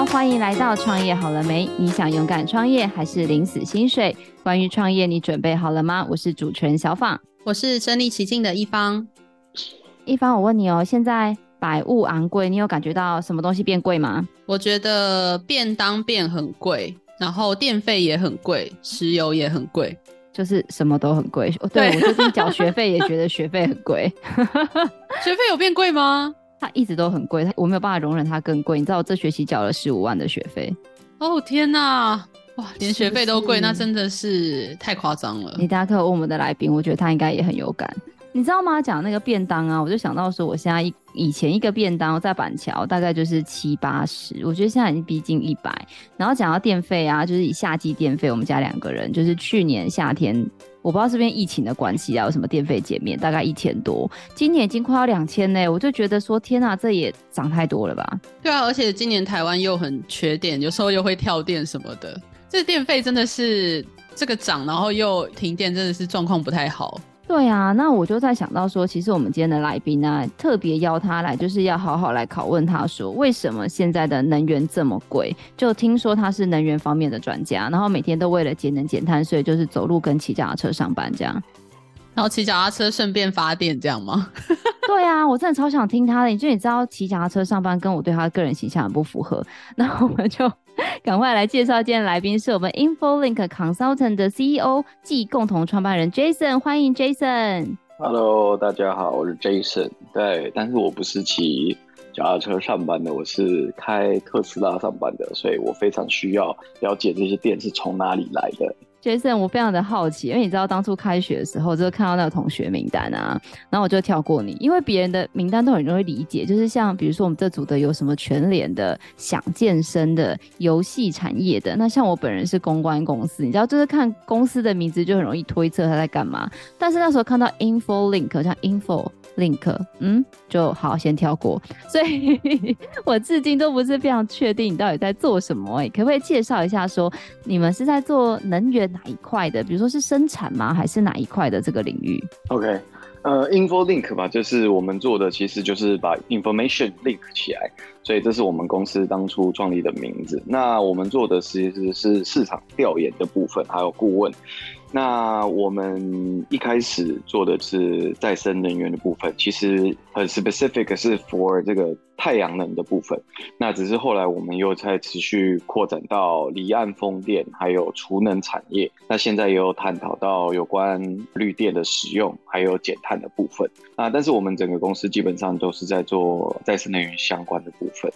好，欢迎来到创业好了没？你想勇敢创业还是领死薪水？关于创业，你准备好了吗？我是主持人小访，我是身临其境的一方。一方，我问你哦，现在百物昂贵，你有感觉到什么东西变贵吗？我觉得便当变很贵，然后电费也很贵，石油也很贵，就是什么都很贵。对，我最近缴学费也觉得学费很贵。学费有变贵吗？它一直都很贵，我没有办法容忍它更贵。你知道我这学期缴了十五万的学费。哦天哪，哇，连学费都贵，是是那真的是太夸张了。你大家可以问我们的来宾，我觉得他应该也很有感。你知道吗？讲那个便当啊，我就想到说，我现在一以前一个便当在板桥大概就是七八十，我觉得现在已经逼近一百。然后讲到电费啊，就是以夏季电费，我们家两个人就是去年夏天。我不知道这边疫情的关系啊，有什么电费减免，大概一千多，今年已经快要两千嘞，我就觉得说天呐，这也涨太多了吧？对啊，而且今年台湾又很缺电，有时候又会跳电什么的，这电费真的是这个涨，然后又停电，真的是状况不太好。对啊，那我就在想到说，其实我们今天的来宾呢、啊，特别邀他来，就是要好好来拷问他说，为什么现在的能源这么贵？就听说他是能源方面的专家，然后每天都为了节能减碳，所以就是走路跟骑脚踏车上班这样，然后骑脚踏车顺便发电这样吗？对啊，我真的超想听他的，就你知道骑脚踏车上班跟我对他的个人形象很不符合，那我们就。赶快来介绍今天来宾，是我们 InfoLink Consultant 的 CEO 即共同创办人 Jason，欢迎 Jason。Hello，大家好，我是 Jason。对，但是我不是骑脚踏车上班的，我是开特斯拉上班的，所以我非常需要了解这些电是从哪里来的。Jason，我非常的好奇，因为你知道当初开学的时候，就看到那个同学名单啊，然后我就跳过你，因为别人的名单都很容易理解，就是像比如说我们这组的有什么全联的、想健身的、游戏产业的，那像我本人是公关公司，你知道，就是看公司的名字就很容易推测他在干嘛。但是那时候看到 Info Link，好像 Info Link，嗯，就好先跳过，所以 我至今都不是非常确定你到底在做什么。哎，可不可以介绍一下，说你们是在做能源？哪一块的？比如说是生产吗？还是哪一块的这个领域？OK，呃，InfoLink 吧，就是我们做的，其实就是把 information link 起来，所以这是我们公司当初创立的名字。那我们做的其实是市场调研的部分，还有顾问。那我们一开始做的是再生能源的部分，其实很 specific 是 for 这个太阳能的部分。那只是后来我们又在持续扩展到离岸风电，还有储能产业。那现在也有探讨到有关绿电的使用，还有减碳的部分。那但是我们整个公司基本上都是在做再生能源相关的部分。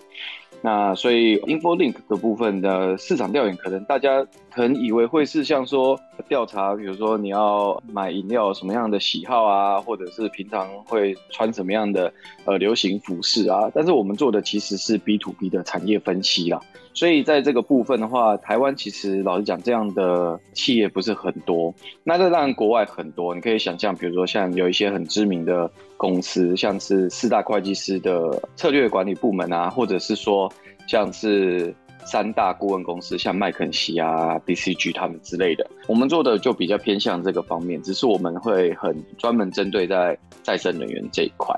那所以 InfoLink 的部分的市场调研，可能大家可能以为会是像说调查，比如说你要买饮料什么样的喜好啊，或者是平常会穿什么样的呃流行服饰啊，但是我们做的其实是 B to B 的产业分析啦。所以在这个部分的话，台湾其实老实讲，这样的企业不是很多。那这当然国外很多，你可以想象，比如说像有一些很知名的公司，像是四大会计师的策略管理部门啊，或者是说像是三大顾问公司，像麦肯锡啊、BCG 他们之类的。我们做的就比较偏向这个方面，只是我们会很专门针对在再生能源这一块。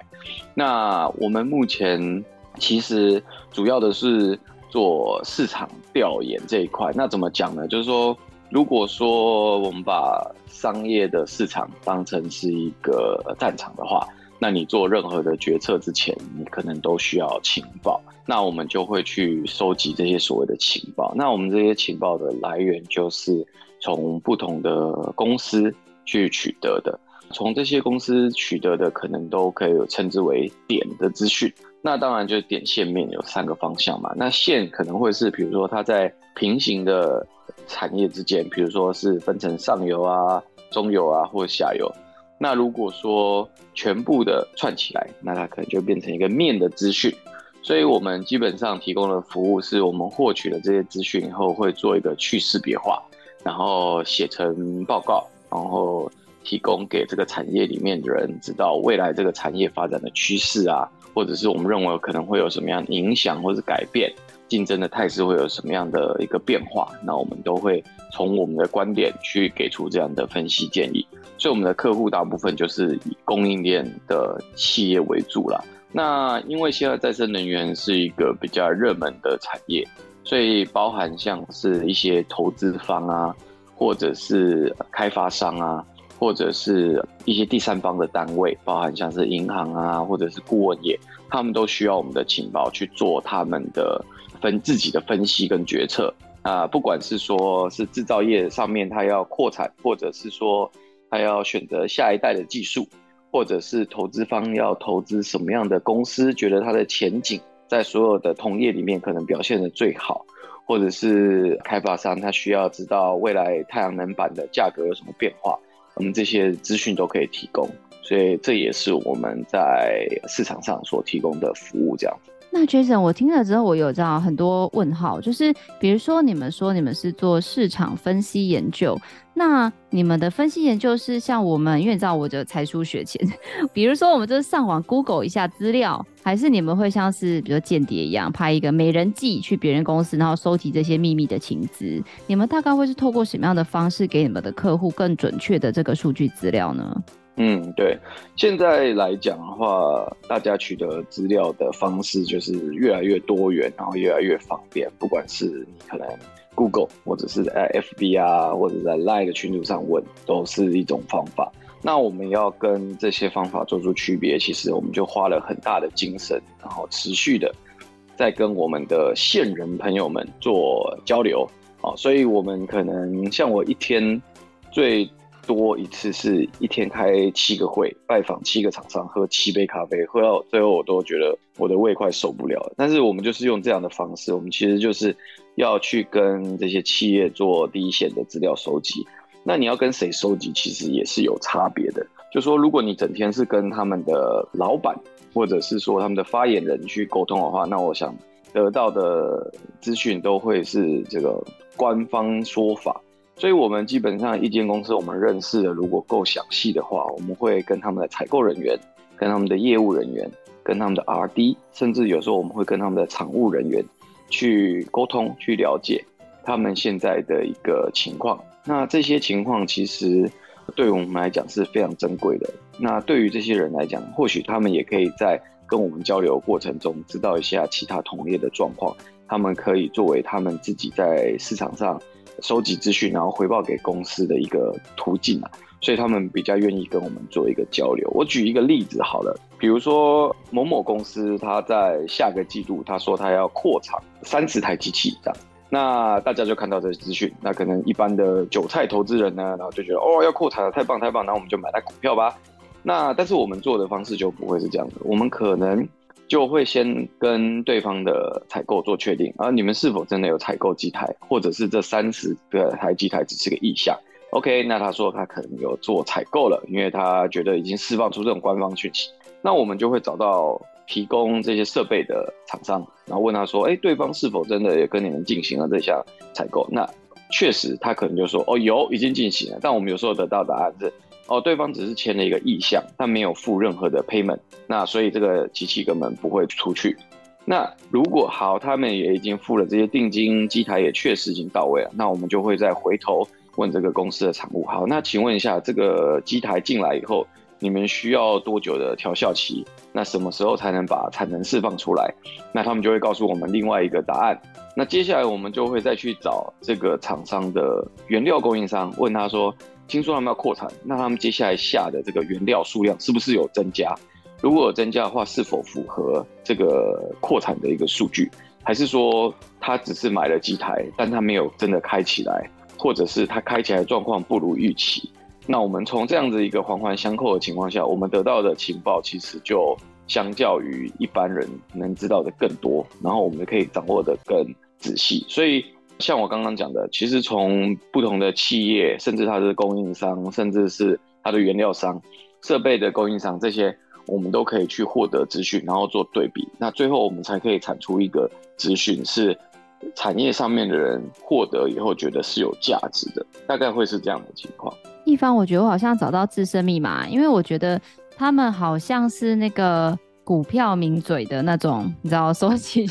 那我们目前其实主要的是。做市场调研这一块，那怎么讲呢？就是说，如果说我们把商业的市场当成是一个战场的话，那你做任何的决策之前，你可能都需要情报。那我们就会去收集这些所谓的情报。那我们这些情报的来源，就是从不同的公司去取得的。从这些公司取得的，可能都可以称之为点的资讯。那当然就是点线面有三个方向嘛。那线可能会是，比如说它在平行的产业之间，比如说是分成上游啊、中游啊或者下游。那如果说全部的串起来，那它可能就变成一个面的资讯。所以我们基本上提供的服务是我们获取了这些资讯以后，会做一个去识别化，然后写成报告，然后。提供给这个产业里面的人知道未来这个产业发展的趋势啊，或者是我们认为可能会有什么样的影响或者改变，竞争的态势会有什么样的一个变化，那我们都会从我们的观点去给出这样的分析建议。所以我们的客户大部分就是以供应链的企业为主啦。那因为现在再生能源是一个比较热门的产业，所以包含像是一些投资方啊，或者是开发商啊，或者是一些第三方的单位，包含像是银行啊，或者是顾问业，他们都需要我们的情报去做他们的分自己的分析跟决策啊。不管是说是制造业上面他要扩产，或者是说他要选择下一代的技术，或者是投资方要投资什么样的公司，觉得它的前景在所有的同业里面可能表现得最好，或者是开发商他需要知道未来太阳能板的价格有什么变化，我们这些资讯都可以提供，所以这也是我们在市场上所提供的服务，这样子。那 Jason，我听了之后，我有这样很多问号，就是比如说你们说你们是做市场分析研究，那你们的分析研究是像我们，因为你知道我就才疏学浅，比如说我们就是上网 Google 一下资料，还是你们会像是比如间谍一样派一个美人计去别人公司，然后收集这些秘密的情资？你们大概会是透过什么样的方式给你们的客户更准确的这个数据资料呢？嗯，对，现在来讲的话，大家取得资料的方式就是越来越多元，然后越来越方便。不管是你可能 Google，或者是在 FB 啊，或者在 Line 的群组上问，都是一种方法。那我们要跟这些方法做出区别，其实我们就花了很大的精神，然后持续的在跟我们的线人朋友们做交流。好，所以我们可能像我一天最多一次是一天开七个会，拜访七个厂商，喝七杯咖啡，喝到最后我都觉得我的胃快受不了了。但是我们就是用这样的方式，我们其实就是要去跟这些企业做第一线的资料收集。那你要跟谁收集，其实也是有差别的。就说如果你整天是跟他们的老板，或者是说他们的发言人去沟通的话，那我想得到的资讯都会是这个官方说法。所以，我们基本上一间公司，我们认识的如果够详细的话，我们会跟他们的采购人员、跟他们的业务人员、跟他们的 RD，甚至有时候我们会跟他们的厂务人员去沟通、去了解他们现在的一个情况。那这些情况其实对我们来讲是非常珍贵的。那对于这些人来讲，或许他们也可以在跟我们交流过程中知道一下其他同业的状况，他们可以作为他们自己在市场上。收集资讯，然后回报给公司的一个途径啊，所以他们比较愿意跟我们做一个交流。我举一个例子好了，比如说某某公司，他在下个季度他说他要扩厂三十台机器这样，那大家就看到这个资讯，那可能一般的韭菜投资人呢，然后就觉得哦要扩产了，太棒太棒，那我们就买台股票吧。那但是我们做的方式就不会是这样的，我们可能。就会先跟对方的采购做确定，而你们是否真的有采购机台，或者是这三十个台机台只是个意向？OK，那他说他可能有做采购了，因为他觉得已经释放出这种官方讯息。那我们就会找到提供这些设备的厂商，然后问他说：“哎，对方是否真的也跟你们进行了这项采购？”那确实，他可能就说：“哦，有，已经进行了。”但我们有时候得到答案是。哦，对方只是签了一个意向，但没有付任何的 payment，那所以这个机器根本不会出去。那如果好，他们也已经付了这些定金，机台也确实已经到位了，那我们就会再回头问这个公司的厂务，好，那请问一下，这个机台进来以后，你们需要多久的调效期？那什么时候才能把产能释放出来？那他们就会告诉我们另外一个答案。那接下来我们就会再去找这个厂商的原料供应商，问他说。听说他们要扩产，那他们接下来下的这个原料数量是不是有增加？如果有增加的话，是否符合这个扩产的一个数据？还是说他只是买了几台，但他没有真的开起来，或者是他开起来状况不如预期？那我们从这样子一个环环相扣的情况下，我们得到的情报其实就相较于一般人能知道的更多，然后我们可以掌握的更仔细，所以。像我刚刚讲的，其实从不同的企业，甚至它的供应商，甚至是它的原料商、设备的供应商，这些我们都可以去获得资讯，然后做对比。那最后我们才可以产出一个资讯，是产业上面的人获得以后觉得是有价值的，大概会是这样的情况。一方，我觉得我好像找到自身密码，因为我觉得他们好像是那个股票名嘴的那种，你知道收起，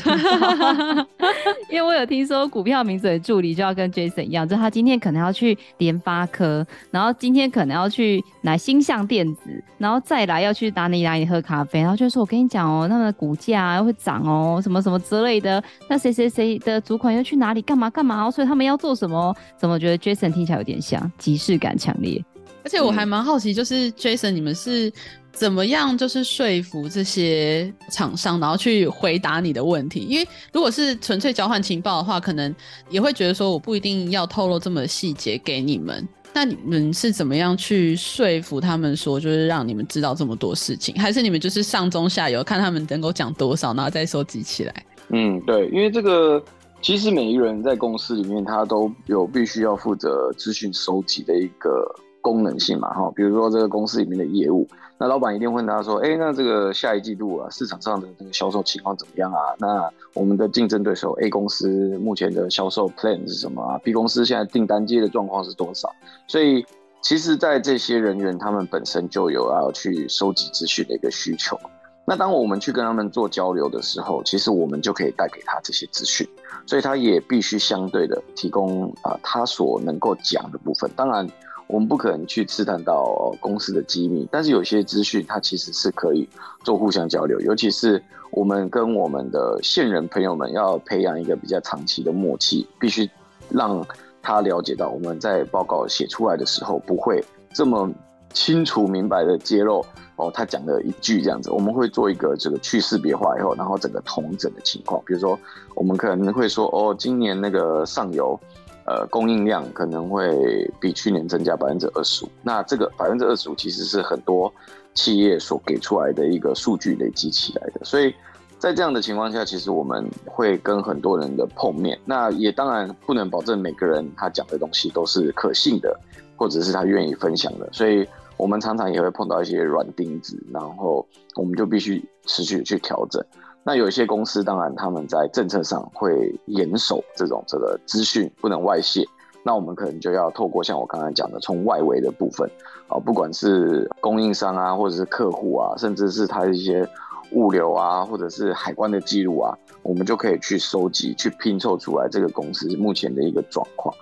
因为我有听说股票名嘴的助理就要跟 Jason 一样，就他今天可能要去联发科，然后今天可能要去来星象电子，然后再来要去哪里哪里喝咖啡，然后就说我跟你讲哦，他们的股价会涨哦，什么什么之类的。那谁谁谁的主管又去哪里干嘛干嘛？所以他们要做什么？怎么觉得 Jason 听起来有点像，即视感强烈。而且我还蛮好奇，就是 Jason，你们是怎么样就是说服这些厂商，然后去回答你的问题？因为如果是纯粹交换情报的话，可能也会觉得说我不一定要透露这么细节给你们。那你们是怎么样去说服他们说，就是让你们知道这么多事情？还是你们就是上中下游，看他们能够讲多少，然后再收集起来？嗯，对，因为这个其实每一个人在公司里面，他都有必须要负责资讯收集的一个。功能性嘛，哈，比如说这个公司里面的业务，那老板一定问他说，哎、那这个下一季度啊，市场上的这个销售情况怎么样啊？那我们的竞争对手 A 公司目前的销售 plan 是什么啊？B 公司现在订单接的状况是多少？所以，其实，在这些人员他们本身就有要去收集资讯的一个需求。那当我们去跟他们做交流的时候，其实我们就可以带给他这些资讯，所以他也必须相对的提供啊、他所能够讲的部分。当然。我们不可能去刺探到公司的机密，但是有些资讯它其实是可以做互相交流，尤其是我们跟我们的线人朋友们要培养一个比较长期的默契，必须让他了解到我们在报告写出来的时候不会这么清楚明白的揭露哦，他讲的一句这样子，我们会做一个这个去识别化以后，然后整个同整的情况，比如说我们可能会说哦，今年那个上游。呃，供应量可能会比去年增加百分之二十五。那这个百分之二十五其实是很多企业所给出来的一个数据累积起来的。所以在这样的情况下，其实我们会跟很多人的碰面。那也当然不能保证每个人他讲的东西都是可信的，或者是他愿意分享的。所以我们常常也会碰到一些软钉子，然后我们就必须持续去调整。那有一些公司，当然他们在政策上会严守这种这个资讯不能外泄。那我们可能就要透过像我刚才讲的，从外围的部分啊，不管是供应商啊，或者是客户啊，甚至是他一些物流啊，或者是海关的记录啊，我们就可以去收集、去拼凑出来这个公司目前的一个状况。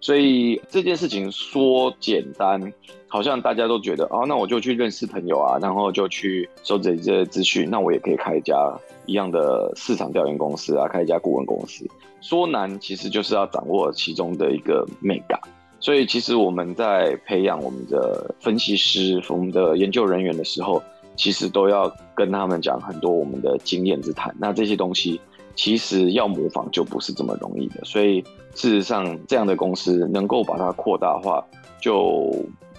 所以这件事情说简单，好像大家都觉得哦，那我就去认识朋友啊，然后就去收集这些资讯，那我也可以开一家一样的市场调研公司啊，开一家顾问公司。说难，其实就是要掌握其中的一个美感。所以其实我们在培养我们的分析师、我们的研究人员的时候，其实都要跟他们讲很多我们的经验之谈。那这些东西。其实要模仿就不是这么容易的，所以事实上这样的公司能够把它扩大化就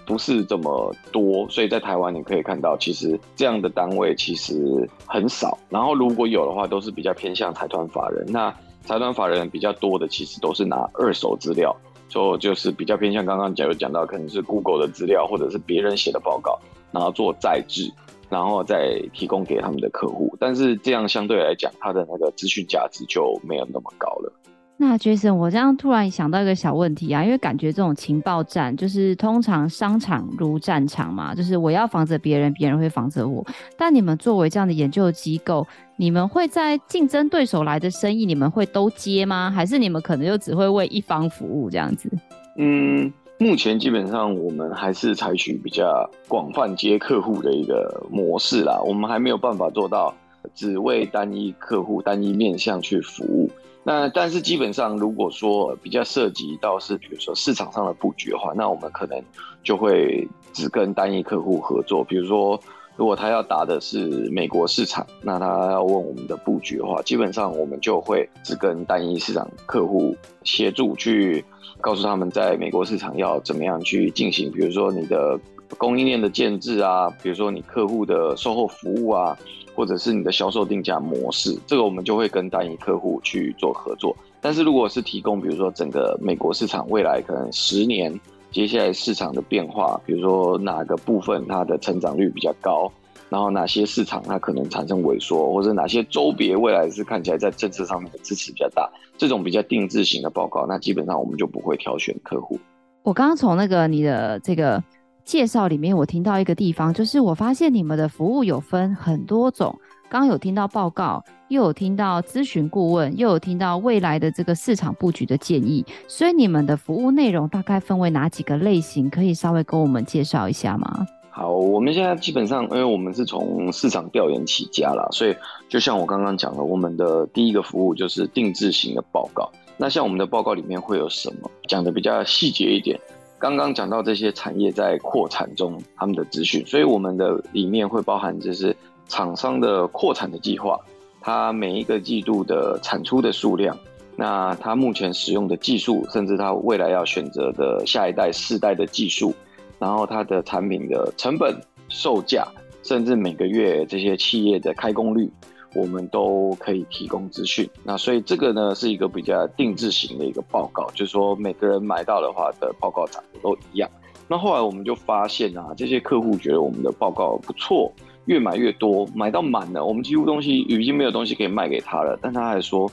不是这么多。所以在台湾你可以看到，其实这样的单位其实很少。然后如果有的话，都是比较偏向财团法人。那财团法人比较多的，其实都是拿二手资料，就就是比较偏向刚刚讲有讲到，可能是 Google 的资料或者是别人写的报告，然后做再制。然后再提供给他们的客户，但是这样相对来讲，它的那个资讯价值就没有那么高了。那 Jason，我这样突然想到一个小问题啊，因为感觉这种情报战就是通常商场如战场嘛，就是我要防着别人，别人会防着我。但你们作为这样的研究机构，你们会在竞争对手来的生意，你们会都接吗？还是你们可能就只会为一方服务这样子？嗯。目前基本上我们还是采取比较广泛接客户的一个模式啦，我们还没有办法做到只为单一客户、单一面向去服务。那但是基本上，如果说比较涉及到是比如说市场上的布局的话，那我们可能就会只跟单一客户合作。比如说，如果他要打的是美国市场，那他要问我们的布局的话，基本上我们就会只跟单一市场客户协助去。告诉他们在美国市场要怎么样去进行，比如说你的供应链的建制啊，比如说你客户的售后服务啊，或者是你的销售定价模式，这个我们就会跟单一客户去做合作。但是如果是提供，比如说整个美国市场未来可能十年接下来市场的变化，比如说哪个部分它的成长率比较高。然后哪些市场它可能产生萎缩，或者哪些周别未来是看起来在政策上面的支持比较大，这种比较定制型的报告，那基本上我们就不会挑选客户。我刚刚从那个你的这个介绍里面，我听到一个地方，就是我发现你们的服务有分很多种刚有听到报告，又有听到咨询顾问，又有听到未来的这个市场布局的建议，所以你们的服务内容大概分为哪几个类型？可以稍微跟我们介绍一下吗？好，我们现在基本上，因为我们是从市场调研起家啦，所以就像我刚刚讲的，我们的第一个服务就是定制型的报告。那像我们的报告里面会有什么？讲的比较细节一点。刚刚讲到这些产业在扩产中，他们的资讯，所以我们的里面会包含就是厂商的扩产的计划，它每一个季度的产出的数量，那它目前使用的技术，甚至它未来要选择的下一代、世代的技术。然后它的产品的成本、售价，甚至每个月这些企业的开工率，我们都可以提供资讯。那所以这个呢是一个比较定制型的一个报告，就是说每个人买到的话的报告长得都一样。那后来我们就发现啊，这些客户觉得我们的报告不错，越买越多，买到满了，我们几乎东西已经没有东西可以卖给他了。但他还说，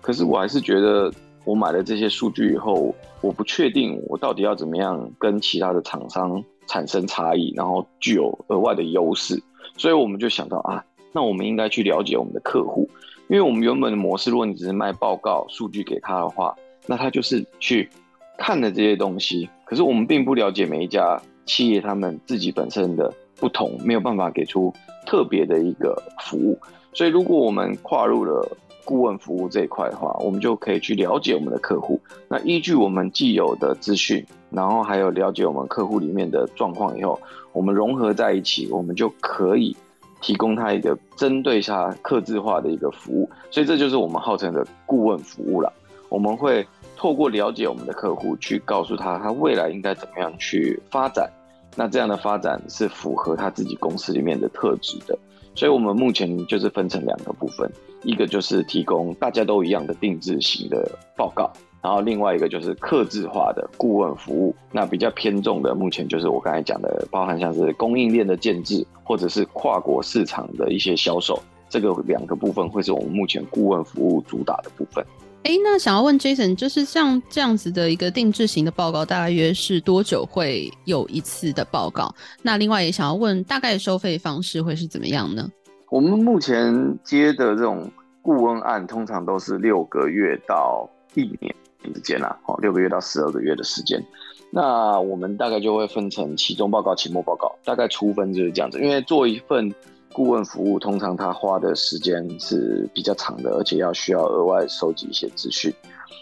可是我还是觉得。我买了这些数据以后，我不确定我到底要怎么样跟其他的厂商产生差异，然后具有额外的优势。所以我们就想到啊，那我们应该去了解我们的客户，因为我们原本的模式，如果你只是卖报告数据给他的话，那他就是去看的这些东西。可是我们并不了解每一家企业他们自己本身的不同，没有办法给出特别的一个服务。所以如果我们跨入了。顾问服务这一块的话，我们就可以去了解我们的客户。那依据我们既有的资讯，然后还有了解我们客户里面的状况以后，我们融合在一起，我们就可以提供他一个针对他客制化的一个服务。所以这就是我们号称的顾问服务了。我们会透过了解我们的客户，去告诉他他未来应该怎么样去发展。那这样的发展是符合他自己公司里面的特质的。所以我们目前就是分成两个部分。一个就是提供大家都一样的定制型的报告，然后另外一个就是客制化的顾问服务。那比较偏重的，目前就是我刚才讲的，包含像是供应链的建制，或者是跨国市场的一些销售，这个两个部分会是我们目前顾问服务主打的部分。哎，那想要问 Jason，就是像这样子的一个定制型的报告，大约是多久会有一次的报告？那另外也想要问，大概收费方式会是怎么样呢？我们目前接的这种顾问案，通常都是六个月到一年之间啦，哦，六个月到十二个月的时间。那我们大概就会分成期中报告、期末报告，大概初分就是这样子。因为做一份顾问服务，通常他花的时间是比较长的，而且要需要额外收集一些资讯。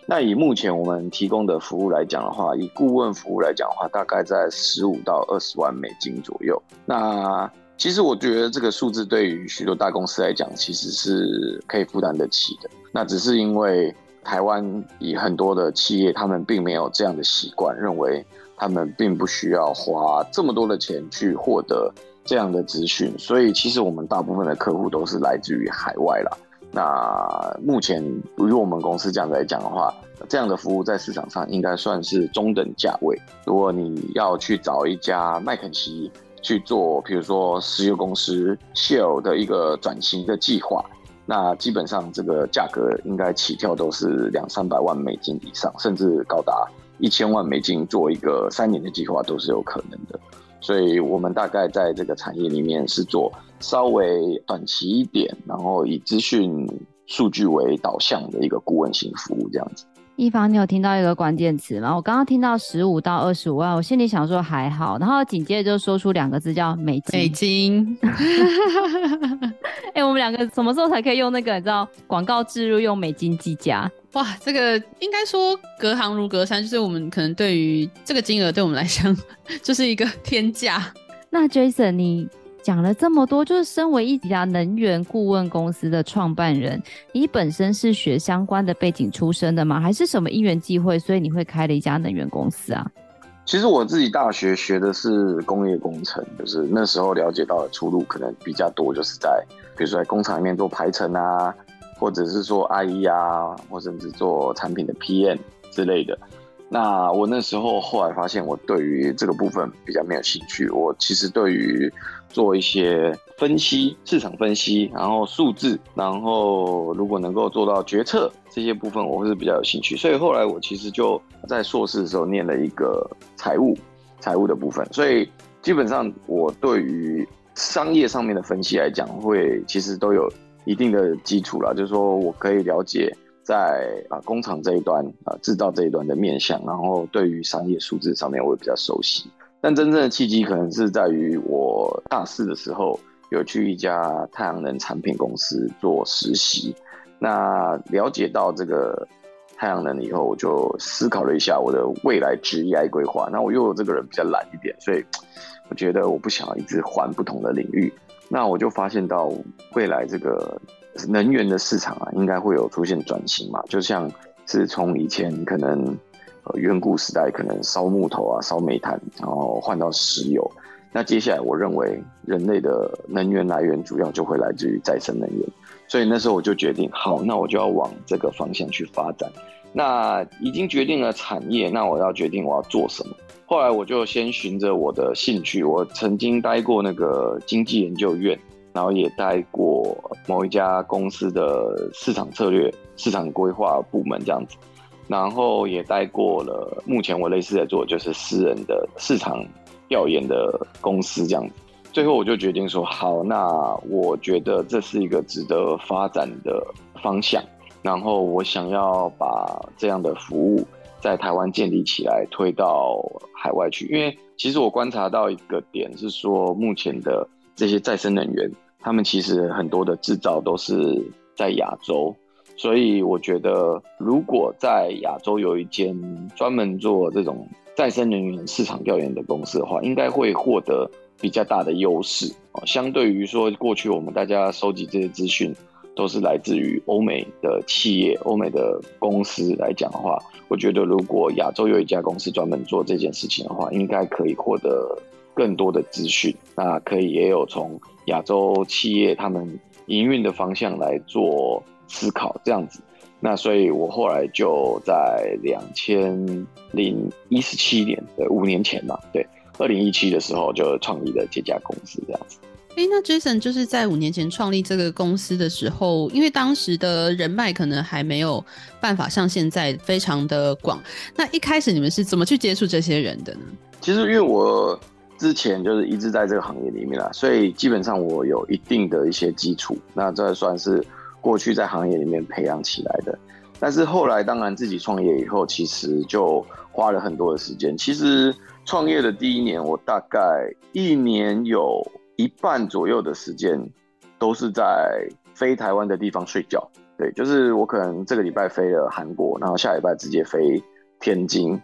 那以目前我们提供的服务来讲的话，以顾问服务来讲的话，大概在十五到二十万美金左右。那其实我觉得这个数字对于许多大公司来讲，其实是可以负担得起的。那只是因为台湾以很多的企业，他们并没有这样的习惯，认为他们并不需要花这么多的钱去获得这样的资讯，所以其实我们大部分的客户都是来自于海外啦。那目前与我们公司这样来讲的话，这样的服务在市场上应该算是中等价位。如果你要去找一家麦肯锡，去做，比如说石油公司 Shell 的一个转型的计划，那基本上这个价格应该起跳都是两三百万美金以上，甚至高达一千万美金，做一个三年的计划都是有可能的。所以我们大概在这个产业里面是做稍微短期一点，然后以资讯数据为导向的一个顾问型服务这样子。一方，你有听到一个关键词吗？我刚刚听到十五到二十五万，我心里想说还好，然后紧接着就说出两个字叫美金。美金。哎、欸，我们两个什么时候才可以用那个你知道广告植入用美金计价？哇，这个应该说隔行如隔山，就是我们可能对于这个金额对我们来讲 就是一个天价。那 Jason 你？讲了这么多，就是身为一家能源顾问公司的创办人，你本身是学相关的背景出身的吗？还是什么因缘际会，所以你会开了一家能源公司啊？其实我自己大学学的是工业工程，就是那时候了解到的出路可能比较多，就是在比如说在工厂里面做排程啊，或者是做 IE 啊，或甚至做产品的 PM 之类的。那我那时候后来发现，我对于这个部分比较没有兴趣。我其实对于做一些分析、市场分析，然后数字，然后如果能够做到决策这些部分，我是比较有兴趣。所以后来我其实就在硕士的时候念了一个财务，财务的部分。所以基本上我对于商业上面的分析来讲，会其实都有一定的基础了，就是说我可以了解在啊工厂这一端啊制造这一端的面向，然后对于商业数字上面我也比较熟悉。但真正的契机可能是在于我大四的时候有去一家太阳能产品公司做实习，那了解到这个太阳能以后，我就思考了一下我的未来职业规划。那我又有这个人比较懒一点，所以。我觉得我不想要一直换不同的领域，那我就发现到未来这个能源的市场啊，应该会有出现转型嘛，就像是从以前可能呃远古时代可能烧木头啊、烧煤炭，然后换到石油，那接下来我认为人类的能源来源主要就会来自于再生能源，所以那时候我就决定，好，那我就要往这个方向去发展。那已经决定了产业，那我要决定我要做什么。后来我就先循着我的兴趣，我曾经待过那个经济研究院，然后也带过某一家公司的市场策略、市场规划部门这样子，然后也带过了目前我类似在做就是私人的市场调研的公司这样子。最后我就决定说，好，那我觉得这是一个值得发展的方向，然后我想要把这样的服务。在台湾建立起来，推到海外去。因为其实我观察到一个点是说，目前的这些再生能源，他们其实很多的制造都是在亚洲，所以我觉得如果在亚洲有一间专门做这种再生能源市场调研的公司的话，应该会获得比较大的优势。相对于说过去我们大家收集这些资讯。都是来自于欧美的企业、欧美的公司来讲的话，我觉得如果亚洲有一家公司专门做这件事情的话，应该可以获得更多的资讯。那可以也有从亚洲企业他们营运的方向来做思考，这样子。那所以我后来就在两千零一十七年，对，五年前嘛，对，二零一七的时候就创立了这家公司，这样子。哎，那 Jason 就是在五年前创立这个公司的时候，因为当时的人脉可能还没有办法像现在非常的广。那一开始你们是怎么去接触这些人的呢？其实因为我之前就是一直在这个行业里面啦，所以基本上我有一定的一些基础。那这算是过去在行业里面培养起来的。但是后来当然自己创业以后，其实就花了很多的时间。其实创业的第一年，我大概一年有。一半左右的时间都是在非台湾的地方睡觉，对，就是我可能这个礼拜飞了韩国，然后下礼拜直接飞天津，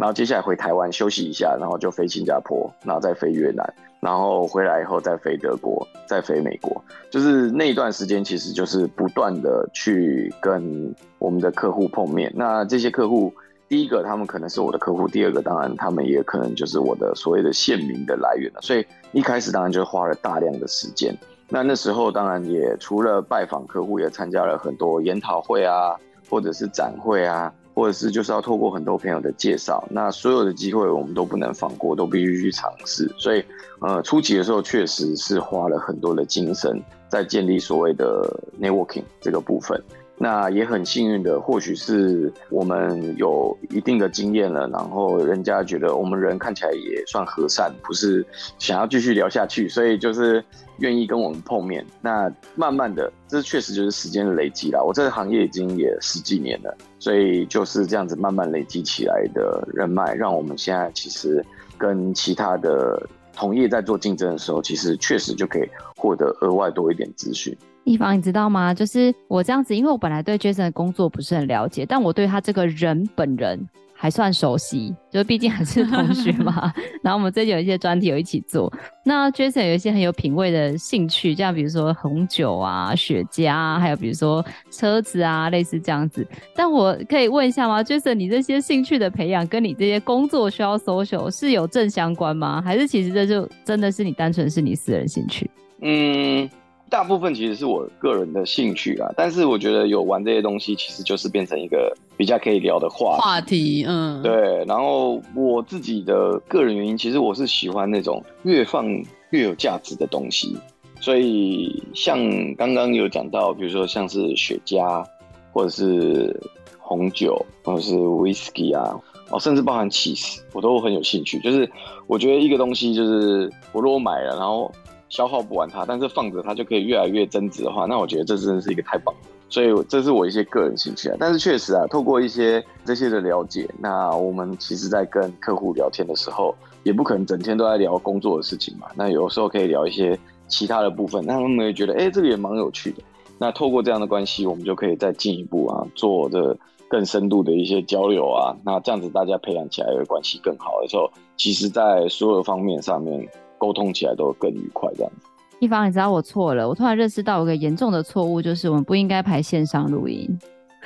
然后接下来回台湾休息一下，然后就飞新加坡，然后再飞越南，然后回来以后再飞德国，再飞美国，就是那一段时间其实就是不断的去跟我们的客户碰面，那这些客户。第一个，他们可能是我的客户；第二个，当然他们也可能就是我的所谓的线民的来源了。所以一开始当然就花了大量的时间。那那时候当然也除了拜访客户，也参加了很多研讨会啊，或者是展会啊，或者是就是要透过很多朋友的介绍。那所有的机会我们都不能放过，都必须去尝试。所以呃，初期的时候确实是花了很多的精神在建立所谓的 networking 这个部分。那也很幸运的，或许是我们有一定的经验了，然后人家觉得我们人看起来也算和善，不是想要继续聊下去，所以就是愿意跟我们碰面。那慢慢的，这确实就是时间的累积啦。我这个行业已经也十几年了，所以就是这样子慢慢累积起来的人脉，让我们现在其实跟其他的同业在做竞争的时候，其实确实就可以获得额外多一点资讯。一方，你知道吗？就是我这样子，因为我本来对 Jason 的工作不是很了解，但我对他这个人本人还算熟悉，就毕竟还是同学嘛。然后我们最近有一些专题有一起做。那 Jason 有一些很有品味的兴趣，像比如说红酒啊、雪茄啊，还有比如说车子啊，类似这样子。但我可以问一下吗？Jason，你这些兴趣的培养跟你这些工作需要 social 是有正相关吗？还是其实这就真的是你单纯是你私人兴趣？嗯。大部分其实是我个人的兴趣啦，但是我觉得有玩这些东西，其实就是变成一个比较可以聊的话题。话题，嗯，对。然后我自己的个人原因，其实我是喜欢那种越放越有价值的东西。所以像刚刚有讲到，比如说像是雪茄，或者是红酒，或者是 whisky 啊，哦，甚至包含起司，我都很有兴趣。就是我觉得一个东西，就是我如果买了，然后。消耗不完它，但是放着它就可以越来越增值的话，那我觉得这真的是一个太棒了。所以这是我一些个人兴趣啊。但是确实啊，透过一些这些的了解，那我们其实在跟客户聊天的时候，也不可能整天都在聊工作的事情嘛。那有时候可以聊一些其他的部分，那他们也觉得，哎，这个也蛮有趣的。那透过这样的关系，我们就可以再进一步啊，做的更深度的一些交流啊。那这样子大家培养起来的关系更好的时候，其实在所有方面上面沟通起来都更愉快。这样子，一方，你知道我错了，我突然认识到有个严重的错误，就是我们不应该排线上录音。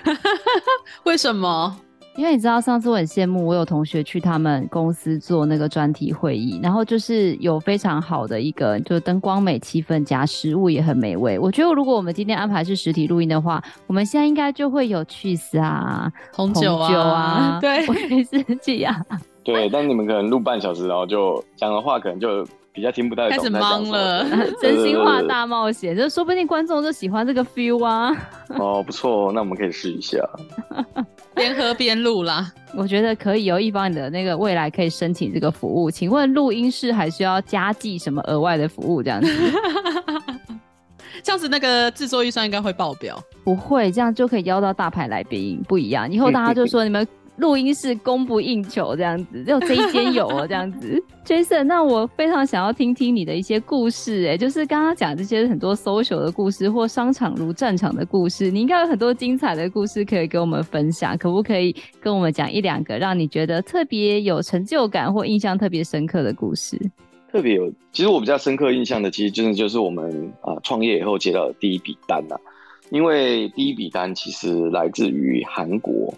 为什么？因为你知道，上次我很羡慕，我有同学去他们公司做那个专题会议，然后就是有非常好的一个，就灯光美、气氛佳，食物也很美味。我觉得如果我们今天安排是实体录音的话，我们现在应该就会有起司 啊、红酒啊，酒啊对，威士忌啊。对，但你们可能录半小时，然后就讲的话可能就。比较听不太懂，开始懵了。真心话大冒险，就说不定观众就喜欢这个 feel 啊。哦，不错，那我们可以试一下，边喝边录啦。我觉得可以哦，一方你的那个未来可以申请这个服务。请问录音室还需要加计什么额外的服务？这样子，这样子那个制作预算应该会爆表。不会，这样就可以邀到大牌来宾，不一样。以后大家就说你们。录音室供不应求，这样子，只有这一间有哦，这样子。Jason，那我非常想要听听你的一些故事，哎，就是刚刚讲这些很多 social 的故事，或商场如战场的故事，你应该有很多精彩的故事可以跟我们分享，可不可以跟我们讲一两个让你觉得特别有成就感或印象特别深刻的故事？特别有，其实我比较深刻印象的，其实真的就是我们啊创业以后接到的第一笔单呐、因为第一笔单其实来自于韩国，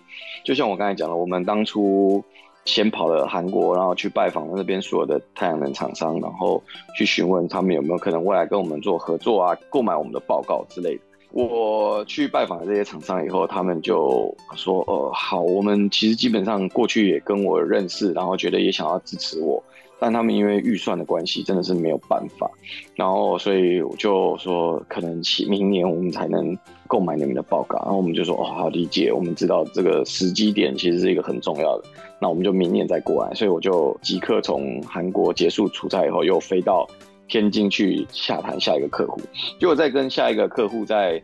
就像我刚才讲的，我们当初先跑了韩国，然后去拜访了那边所有的太阳能厂商，然后去询问他们有没有可能未来跟我们做合作啊，购买我们的报告之类的。我去拜访了这些厂商以后，他们就说：“呃，好，我们其实基本上过去也跟我认识，然后觉得也想要支持我。”但他们因为预算的关系，真的是没有办法。然后，所以我就说，可能明年我们才能购买你们的报告。然后我们就说，哦，好理解，我们知道这个时机点其实是一个很重要的。那我们就明年再过来。所以我就即刻从韩国结束出差以后，又飞到天津去洽谈下一个客户。结果在跟下一个客户在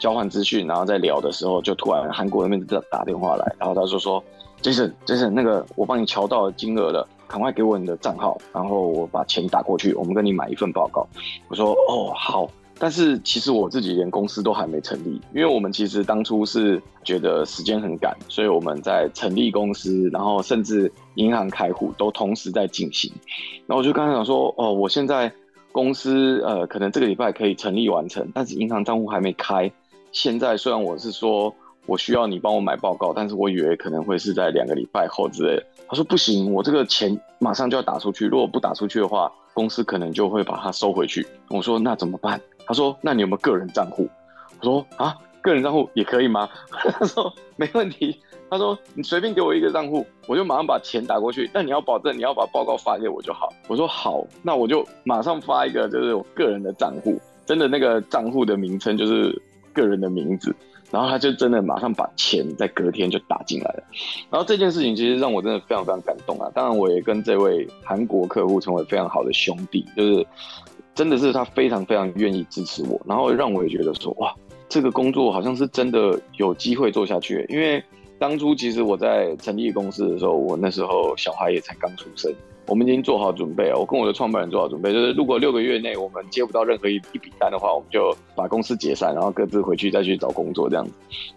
交换资讯，然后在聊的时候，就突然韩国那边打打电话来，然后他就说，Jason，Jason，那个我帮你瞧到金额了。赶快给我你的账号，然后我把钱打过去，我们跟你买一份报告。我说哦好，但是其实我自己连公司都还没成立，因为我们其实当初是觉得时间很赶，所以我们在成立公司，然后甚至银行开户都同时在进行。然后我就刚才想说哦，我现在公司呃可能这个礼拜可以成立完成，但是银行账户还没开。现在虽然我是说。我需要你帮我买报告，但是我以为可能会是在两个礼拜后之类的。他说不行，我这个钱马上就要打出去，如果不打出去的话，公司可能就会把它收回去。我说那怎么办？他说那你有没有个人账户？我说啊，个人账户也可以吗？他说没问题。他说你随便给我一个账户，我就马上把钱打过去。但你要保证你要把报告发给我就好。我说好，那我就马上发一个就是我个人的账户，真的那个账户的名称就是个人的名字。然后他就真的马上把钱在隔天就打进来了，然后这件事情其实让我真的非常非常感动啊！当然我也跟这位韩国客户成为非常好的兄弟，就是真的是他非常非常愿意支持我，然后让我也觉得说哇，这个工作好像是真的有机会做下去。因为当初其实我在成立公司的时候，我那时候小孩也才刚出生。我们已经做好准备了，我跟我的创办人做好准备，就是如果六个月内我们接不到任何一一笔单的话，我们就把公司解散，然后各自回去再去找工作这样子。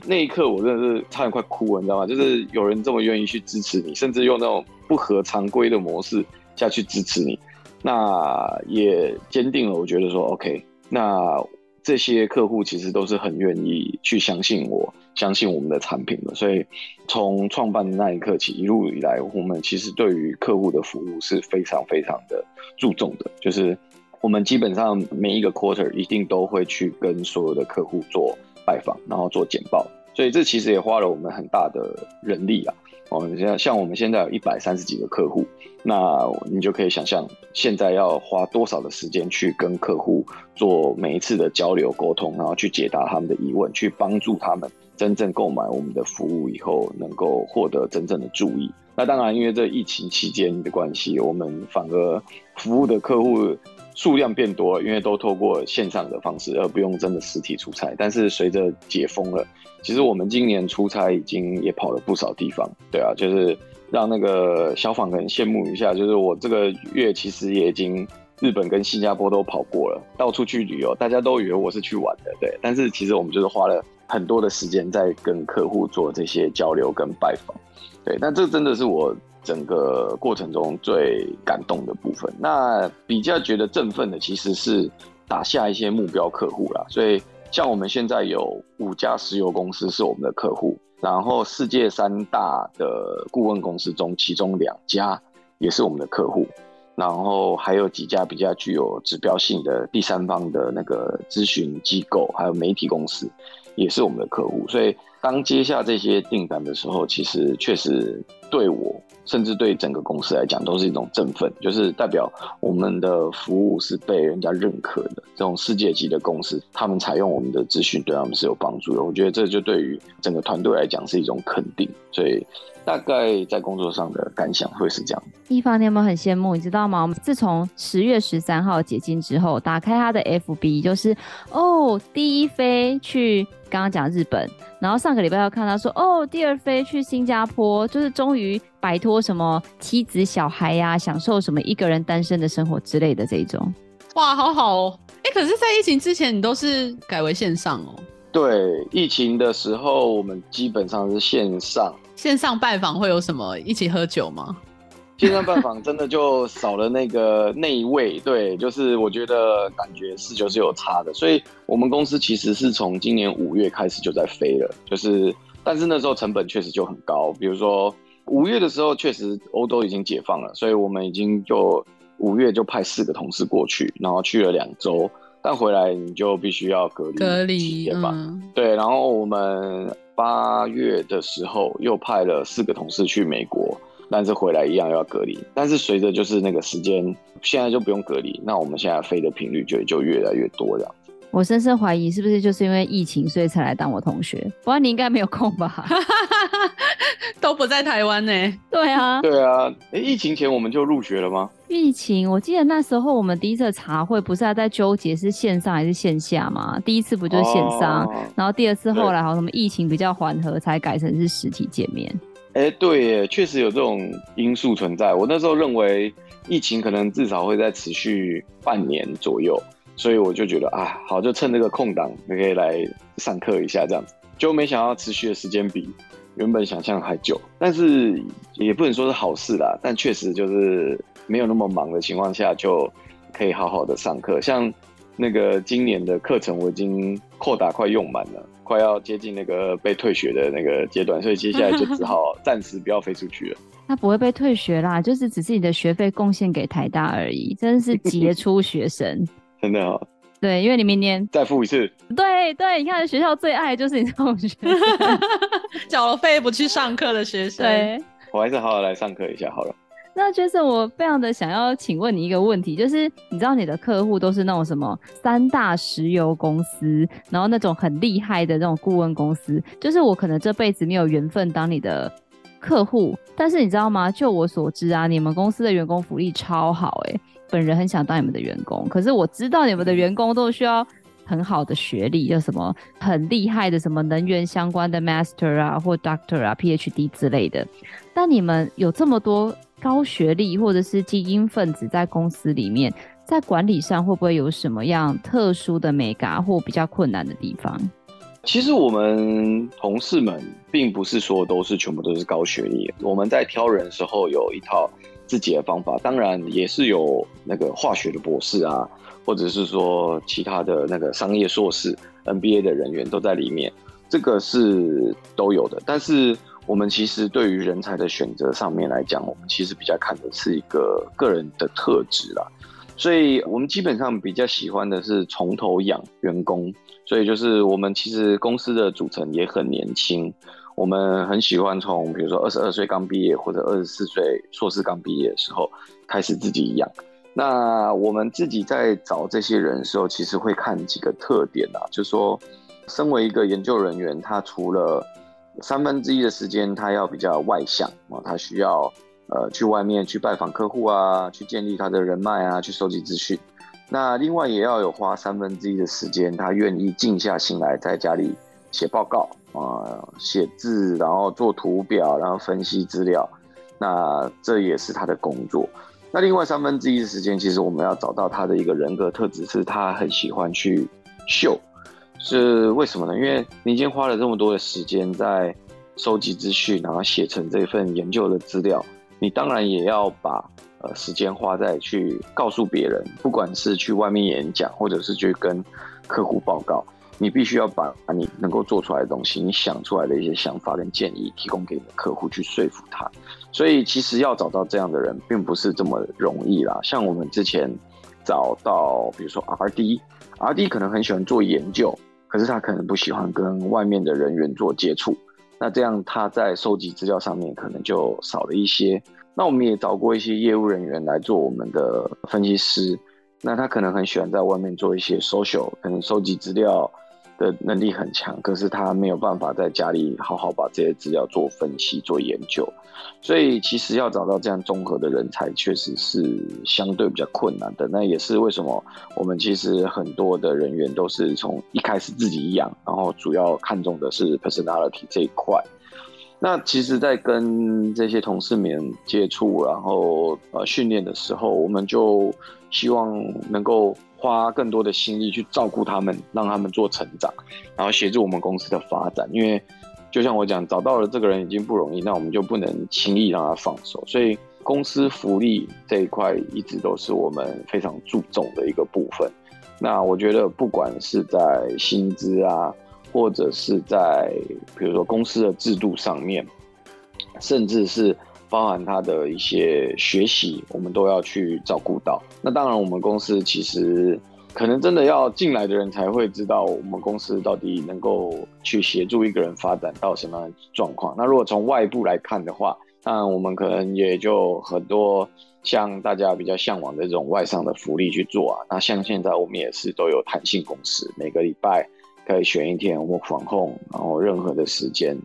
那一刻我真的是差点快哭了，你知道吗？就是有人这么愿意去支持你，甚至用那种不合常规的模式下去支持你，那也坚定了我觉得说，OK，那。这些客户其实都是很愿意去相信我，相信我们的产品的，所以从创办的那一刻起，一路以来，我们其实对于客户的服务是非常非常的注重的。就是我们基本上每一个 quarter 一定都会去跟所有的客户做拜访，然后做简报，所以这其实也花了我们很大的人力啊。哦，像像我们现在有一百三十几个客户，那你就可以想象，现在要花多少的时间去跟客户做每一次的交流沟通，然后去解答他们的疑问，去帮助他们真正购买我们的服务以后，能够获得真正的注意。那当然，因为这疫情期间的关系，我们反而服务的客户数量变多了，因为都透过线上的方式，而不用真的实体出差。但是随着解封了，其实我们今年出差已经也跑了不少地方。对啊，就是让那个消防可能羡慕一下，就是我这个月其实也已经日本跟新加坡都跑过了，到处去旅游，大家都以为我是去玩的，对。但是其实我们就是花了很多的时间在跟客户做这些交流跟拜访。对，但这真的是我。整个过程中最感动的部分，那比较觉得振奋的其实是打下一些目标客户啦。所以像我们现在有五家石油公司是我们的客户，然后世界三大的顾问公司中，其中两家也是我们的客户，然后还有几家比较具有指标性的第三方的那个咨询机构，还有媒体公司也是我们的客户。所以当接下这些订单的时候，其实确实对我。甚至对整个公司来讲都是一种振奋，就是代表我们的服务是被人家认可的。这种世界级的公司，他们采用我们的资讯，对他们是有帮助的。我觉得这就对于整个团队来讲是一种肯定。所以大概在工作上的感想会是这样。一方，你有没有很羡慕？你知道吗？我们自从十月十三号解禁之后，打开他的 FB，就是哦，第一飞去。刚刚讲日本，然后上个礼拜要看到说哦，第二飞去新加坡，就是终于摆脱什么妻子小孩呀、啊，享受什么一个人单身的生活之类的这种。哇，好好哦！哎，可是，在疫情之前，你都是改为线上哦？对，疫情的时候，我们基本上是线上。线上拜访会有什么？一起喝酒吗？线上拜访真的就少了那个内味，对，就是我觉得感觉是就是有差的，所以我们公司其实是从今年五月开始就在飞了，就是但是那时候成本确实就很高，比如说五月的时候确实欧洲已经解放了，所以我们已经就五月就派四个同事过去，然后去了两周，但回来你就必须要隔离隔离吧，嗯，对，然后我们八月的时候又派了四个同事去美国。但是回来一样要隔离，但是随着就是那个时间，现在就不用隔离，那我们现在飞的频率就就越来越多这样子。我深深怀疑是不是就是因为疫情，所以才来当我同学？不然你应该没有空吧？都不在台湾呢。对啊，对啊。哎，疫情前我们就入学了吗？疫情，我记得那时候我们第一次茶会不是还在纠结是线上还是线下吗？第一次不就是线上，哦、然后第二次后来好像什么疫情比较缓和，才改成是实体见面。哎、欸，对耶，确实有这种因素存在。我那时候认为疫情可能至少会再持续半年左右，所以我就觉得啊，好，就趁这个空档，你可以来上课一下这样子。就没想到持续的时间比原本想象还久，但是也不能说是好事啦。但确实就是没有那么忙的情况下，就可以好好的上课。像那个今年的课程，我已经扩大快用满了。快要接近那个被退学的那个阶段，所以接下来就只好暂时不要飞出去了。他不会被退学啦，就是只是你的学费贡献给台大而已，真是杰出学生，真的哦。对，因为你明年再付一次。对对，你看学校最爱的就是你这种学生，缴了费不去上课的学生。对，我还是好好来上课一下好了。那就是我非常的想要请问你一个问题，就是你知道你的客户都是那种什么三大石油公司，然后那种很厉害的那种顾问公司，就是我可能这辈子没有缘分当你的客户，但是你知道吗？就我所知啊，你们公司的员工福利超好诶、本人很想当你们的员工，可是我知道你们的员工都需要很好的学历，就什么很厉害的什么能源相关的 Master 啊或 Doctor 啊 PhD 之类的，但你们有这么多。高学历或者是精英分子在公司里面，在管理上会不会有什么样特殊的眉角或比较困难的地方？其实我们同事们并不是说都是全部都是高学历，我们在挑人的时候有一套自己的方法，当然也是有那个化学的博士啊，或者是说其他的那个商业硕士、MBA 的人员都在里面，这个是都有的，但是。我们其实对于人才的选择上面来讲，我们其实比较看的是一个个人的特质啦，所以我们基本上比较喜欢的是从头养员工，所以就是我们其实公司的组成也很年轻，我们很喜欢从比如说二十二岁刚毕业或者二十四岁硕士刚毕业的时候开始自己养。那我们自己在找这些人的时候，其实会看几个特点啊，就是说，身为一个研究人员，他除了三分之一的时间，他要比较外向啊，他需要呃去外面去拜访客户啊，去建立他的人脉啊，去收集资讯。那另外也要有花三分之一的时间，他愿意静下心来在家里写报告啊，写字，然后做图表，然后分析资料。那这也是他的工作。那另外三分之一的时间，其实我们要找到他的一个人格特质，是他很喜欢去秀。是为什么呢？因为你已经花了这么多的时间在收集资讯，然后写成这份研究的资料，你当然也要把呃时间花在去告诉别人，不管是去外面演讲，或者是去跟客户报告，你必须要把你能够做出来的东西，你想出来的一些想法跟建议，提供给你的客户去说服他。所以其实要找到这样的人，并不是这么容易啦。像我们之前找到，比如说 RD，RD 可能很喜欢做研究。可是他可能不喜欢跟外面的人员做接触，那这样他在收集资料上面可能就少了一些。那我们也找过一些业务人员来做我们的分析师，那他可能很喜欢在外面做一些 social，可能收集资料的能力很强，可是他没有办法在家里好好把这些资料做分析、做研究。所以其实要找到这样综合的人才，确实是相对比较困难的。那也是为什么我们其实很多的人员都是从一开始自己养，然后主要看重的是 personality 这一块。那其实，在跟这些同事们接触，然后呃训练的时候，我们就希望能够花更多的心力去照顾他们，让他们做成长，然后协助我们公司的发展，因为。就像我讲，找到了这个人已经不容易，那我们就不能轻易让他放手。所以公司福利这一块一直都是我们非常注重的一个部分。那我觉得，不管是在薪资啊，或者是在比如说公司的制度上面，甚至是包含他的一些学习，我们都要去照顾到。那当然，我们公司其实。可能真的要进来的人才会知道我们公司到底能够去协助一个人发展到什么样的状况。那如果从外部来看的话，那我们可能也就很多像大家比较向往的这种外商的福利去做啊。那像现在我们也是都有弹性公司，每个礼拜可以选一天我们防控，然后任何的时间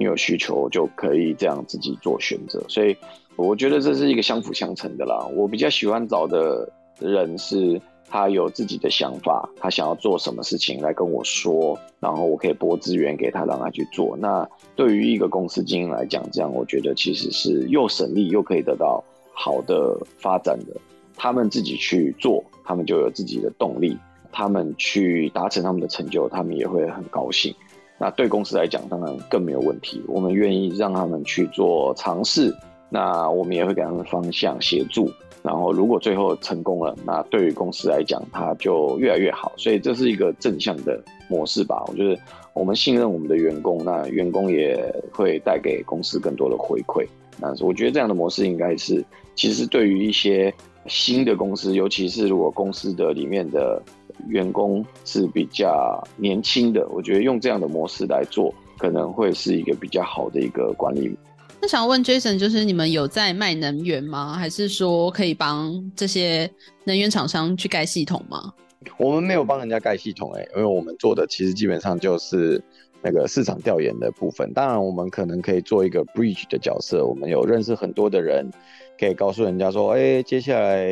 你有需求就可以这样自己做选择。所以我觉得这是一个相辅相成的啦。我比较喜欢找的人是。他有自己的想法，他想要做什么事情来跟我说，然后我可以拨资源给他，让他去做。那对于一个公司经营来讲，这样我觉得其实是又省力又可以得到好的发展的。他们自己去做，他们就有自己的动力，他们去达成他们的成就，他们也会很高兴。那对公司来讲，当然更没有问题。我们愿意让他们去做尝试，那我们也会给他们方向协助。然后，如果最后成功了，那对于公司来讲，它就越来越好。所以这是一个正向的模式吧。我觉得我们信任我们的员工，那员工也会带给公司更多的回馈。那我觉得这样的模式应该是，其实对于一些新的公司，尤其是如果公司的里面的员工是比较年轻的，我觉得用这样的模式来做，可能会是一个比较好的一个管理。那想问 Jason，就是你们有在卖能源吗？还是说可以帮这些能源厂商去盖系统吗？我们没有帮人家盖系统、欸，哎，因为我们做的其实基本上就是那个市场调研的部分。当然，我们可能可以做一个 bridge 的角色。我们有认识很多的人，可以告诉人家说，哎、欸，接下来。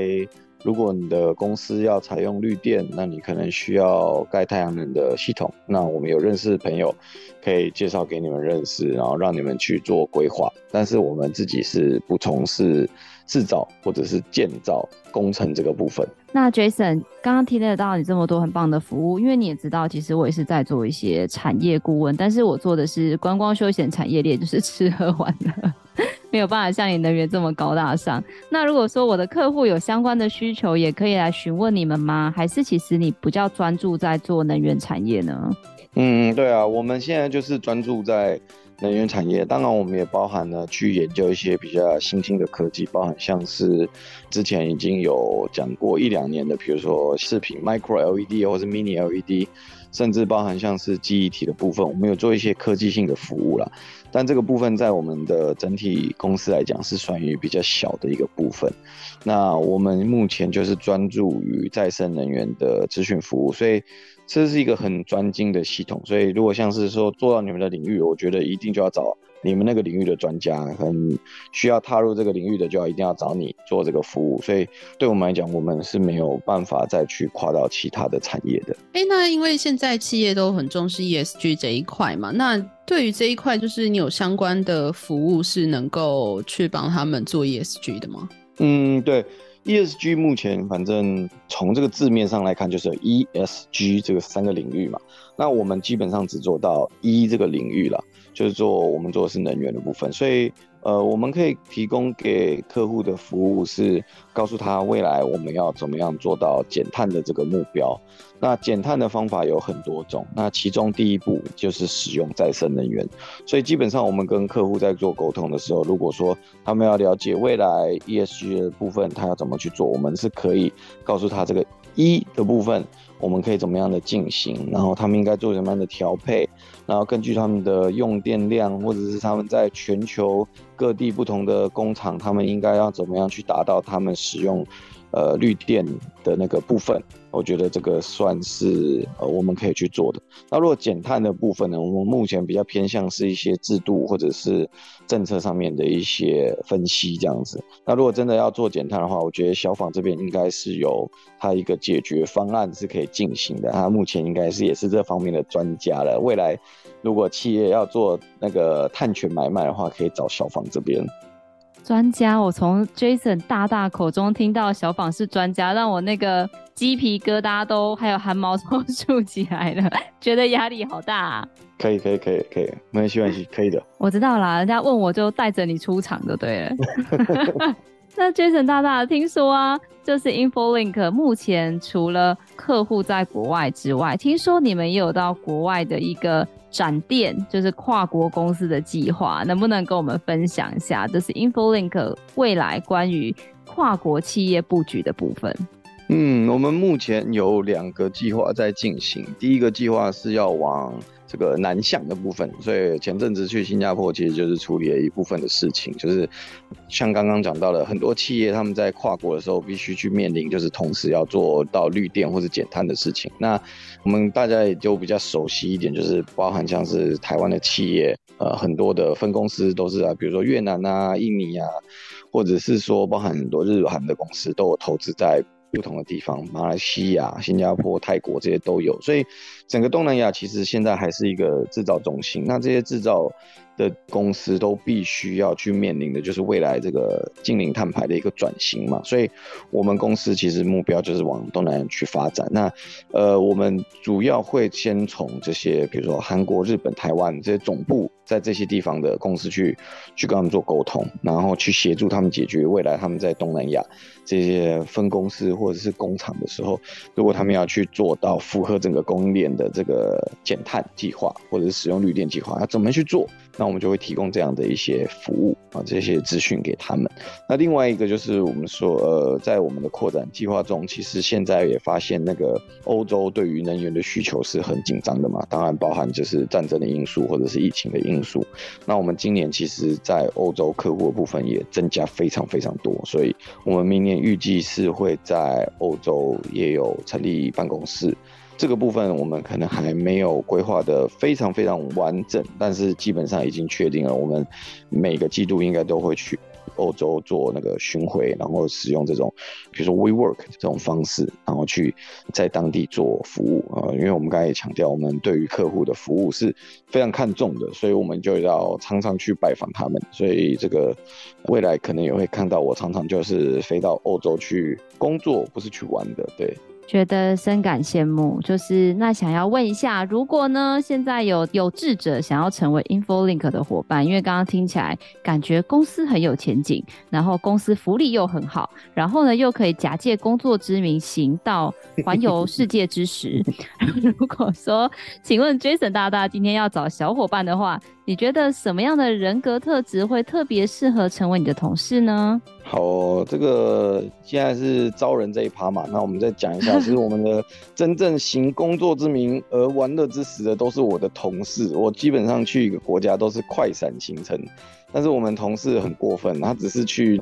如果你的公司要采用绿电，那你可能需要盖太阳能的系统。那我们有认识的朋友，可以介绍给你们认识，然后让你们去做规划。但是我们自己是不从事制造或者是建造工程这个部分。那 Jason 刚刚听得到你这么多很棒的服务，因为你也知道，其实我也是在做一些产业顾问，但是我做的是观光休闲产业链，就是吃喝玩乐。没有办法像你能源这么高大上。那如果说我的客户有相关的需求，也可以来询问你们吗？还是其实你比较专注在做能源产业呢？嗯，对啊，我们现在就是专注在能源产业。当然，我们也包含了去研究一些比较新兴的科技，包含像是之前已经有讲过一两年的，比如说视频 Micro LED 或是 Mini LED，甚至包含像是记忆体的部分，我们有做一些科技性的服务啦。但这个部分在我们的整体公司来讲是算于比较小的一个部分。那我们目前就是专注于再生能源的咨询服务，所以这是一个很专精的系统。所以如果像是说做到你们的领域，我觉得一定就要找你们那个领域的专家，很需要踏入这个领域的，就要一定要找你做这个服务。所以对我们来讲，我们是没有办法再去跨到其他的产业的。哎、欸，那因为现在企业都很重视 ESG 这一块嘛，那对于这一块，就是你有相关的服务是能够去帮他们做 ESG 的吗？嗯，对。ESG 目前反正从这个字面上来看，就是 ESG 这个三个领域嘛。那我们基本上只做到 E 这个领域了，就是做我们做的是能源的部分，所以。呃，我们可以提供给客户的服务是告诉他未来我们要怎么样做到减碳的这个目标。那减碳的方法有很多种，那其中第一步就是使用再生能源。所以基本上我们跟客户在做沟通的时候，如果说他们要了解未来 ESG 的部分，他要怎么去做，我们是可以告诉他这个 E 的部分。我们可以怎么样的进行，然后他们应该做什么样的调配，然后根据他们的用电量，或者是他们在全球各地不同的工厂，他们应该要怎么样去达到他们使用。呃，绿电的那个部分，我觉得这个算是呃我们可以去做的。那如果减碳的部分呢，我们目前比较偏向是一些制度或者是政策上面的一些分析这样子。那如果真的要做减碳的话，我觉得小访这边应该是有它一个解决方案是可以进行的。它目前应该是也是这方面的专家了。未来如果企业要做那个碳权买卖的话，可以找小访这边。专家，我从 Jason 大大口中听到小访是专家，让我那个鸡皮疙瘩都还有汗毛都竖起来了，觉得压力好大啊。可以，可以，可以，可以，没关系，没关系，可以的。我知道啦，人家问我就带着你出场就对了。那 Jason 大大听说啊，就是 InfoLink 目前除了客户在国外之外，听说你们也有到国外的一个。展店就是跨国公司的计划，能不能跟我们分享一下？这是 InfoLink 未来关于跨国企业布局的部分。嗯，我们目前有两个计划在进行，第一个计划是要往。这个南向的部分，所以前阵子去新加坡，其实就是处理了一部分的事情，就是像刚刚讲到的，很多企业他们在跨国的时候，必须去面临，就是同时要做到绿电或者减碳的事情。那我们大家也就比较熟悉一点，就是包含像是台湾的企业，呃，很多的分公司都是啊，比如说越南啊、印尼啊，或者是说包含很多日韩的公司都有投资在。不同的地方，马来西亚、新加坡、泰国这些都有，所以整个东南亚其实现在还是一个制造中心。那这些制造的公司都必须要去面临的就是未来这个净零碳排的一个转型嘛。所以我们公司其实目标就是往东南亚去发展。那呃，我们主要会先从这些，比如说韩国、日本、台湾这些总部。在这些地方的公司去去跟他们做沟通，然后去协助他们解决未来他们在东南亚这些分公司或者是工厂的时候，如果他们要去做到符合整个供应链的这个减碳计划或者是使用绿电计划，要怎么去做？那我们就会提供这样的一些服务啊，这些资讯给他们。那另外一个就是我们说，呃，在我们的扩展计划中，其实现在也发现那个欧洲对于能源的需求是很紧张的嘛，当然包含就是战争的因素或者是疫情的因素。那我们今年其实，在欧洲客户的部分也增加非常非常多，所以我们明年预计是会在欧洲也有成立办公室。这个部分我们可能还没有规划的非常非常完整，但是基本上已经确定了，我们每个季度应该都会去欧洲做那个巡回，然后使用这种，比如说 WeWork 这种方式，然后去在当地做服务啊。因为我们刚才也强调，我们对于客户的服务是非常看重的，所以我们就要常常去拜访他们。所以这个未来可能也会看到我常常就是飞到欧洲去工作，不是去玩的，对。觉得深感羡慕，就是那想要问一下，如果呢现在有有志者想要成为 InfoLink 的伙伴，因为刚刚听起来感觉公司很有前景，然后公司福利又很好，然后呢又可以假借工作之名行到环游世界之实。如果说，请问 Jason 大大今天要找小伙伴的话，你觉得什么样的人格特质会特别适合成为你的同事呢？好，这个现在是招人这一趴嘛，那我们再讲一下，其实我们的真正行工作之名而玩乐之实的都是我的同事。我基本上去一个国家都是快闪行程，但是我们同事很过分，他只是去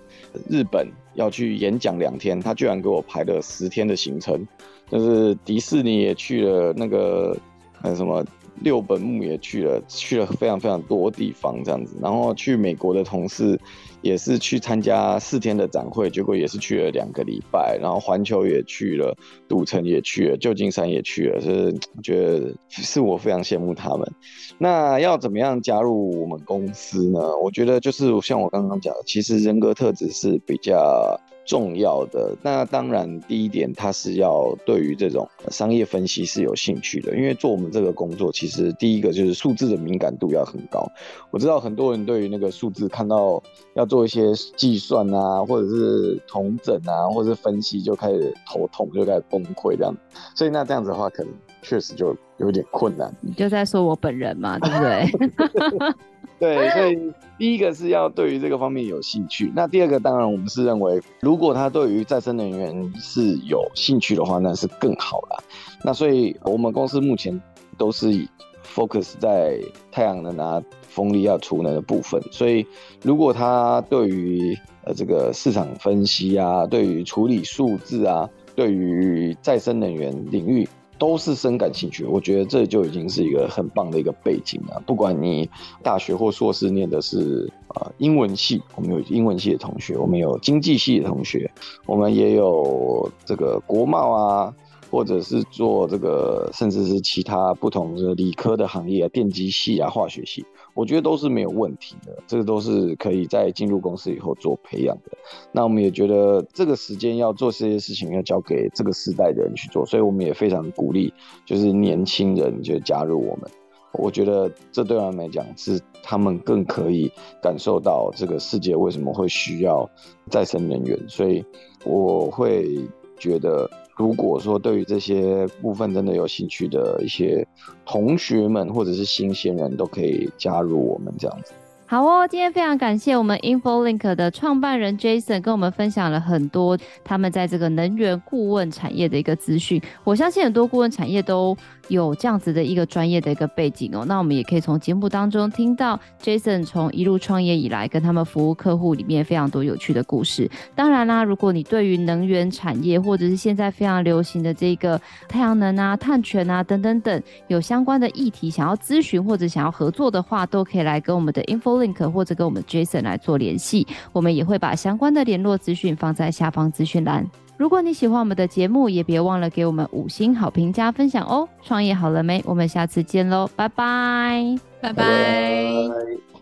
日本要去演讲两天，他居然给我排了十天的行程，就是迪士尼也去了，那个。还有什么六本木也去了，去了非常非常多地方这样子。然后去美国的同事也是去参加四天的展会，结果也是去了两个礼拜。然后环球也去了，赌城也去了，旧金山也去了，是觉得是我非常羡慕他们。那要怎么样加入我们公司呢？我觉得就是像我刚刚讲的，其实人格特质是比较。重要的。那当然，第一点，他是要对于这种商业分析是有兴趣的，因为做我们这个工作，其实第一个就是数字的敏感度要很高。我知道很多人对于那个数字看到要做一些计算啊，或者是统整啊，或者是分析，就开始头痛，就开始崩溃这样。所以那这样子的话，可能确实就有点困难。你就在说我本人嘛，对不对？对，所以第一个是要对于这个方面有兴趣。那第二个，当然我们是认为，如果他对于再生能源是有兴趣的话，那是更好了。那所以我们公司目前都是以 focus 在太阳能啊、风力要储能的部分。所以如果他对于呃这个市场分析啊，对于处理数字啊，对于再生能源领域，都是深感兴趣，我觉得这就已经是一个很棒的一个背景了。不管你大学或硕士念的是呃英文系，我们有英文系的同学，我们有经济系的同学，我们也有这个国贸啊。或者是做这个，甚至是其他不同的理科的行业，电机系啊，化学系，我觉得都是没有问题的。这个都是可以在进入公司以后做培养的。那我们也觉得这个时间要做这些事情，要交给这个时代的人去做，所以我们也非常鼓励，就是年轻人就加入我们。我觉得这对他们来讲是他们更可以感受到这个世界为什么会需要再生能源，所以我会觉得。如果说对于这些部分真的有兴趣的一些同学们，或者是新鲜人都可以加入我们这样子。好哦，今天非常感谢我们 InfoLink 的创办人 Jason 跟我们分享了很多他们在这个能源顾问产业的一个资讯。我相信很多顾问产业都有这样子的一个专业的一个背景哦。那我们也可以从节目当中听到 Jason 从一路创业以来，跟他们服务客户里面非常多有趣的故事。当然啦，如果你对于能源产业或者是现在非常流行的这个太阳能啊、碳权啊等等等有相关的议题，想要咨询或者想要合作的话，都可以来跟我们的 Info。Link 或者跟我们 Jason 来做联系，我们也会把相关的联络资讯放在下方资讯栏。如果你喜欢我们的节目，也别忘了给我们五星好评加分享哦。创业好了没？我们下次见喽，拜拜，拜拜。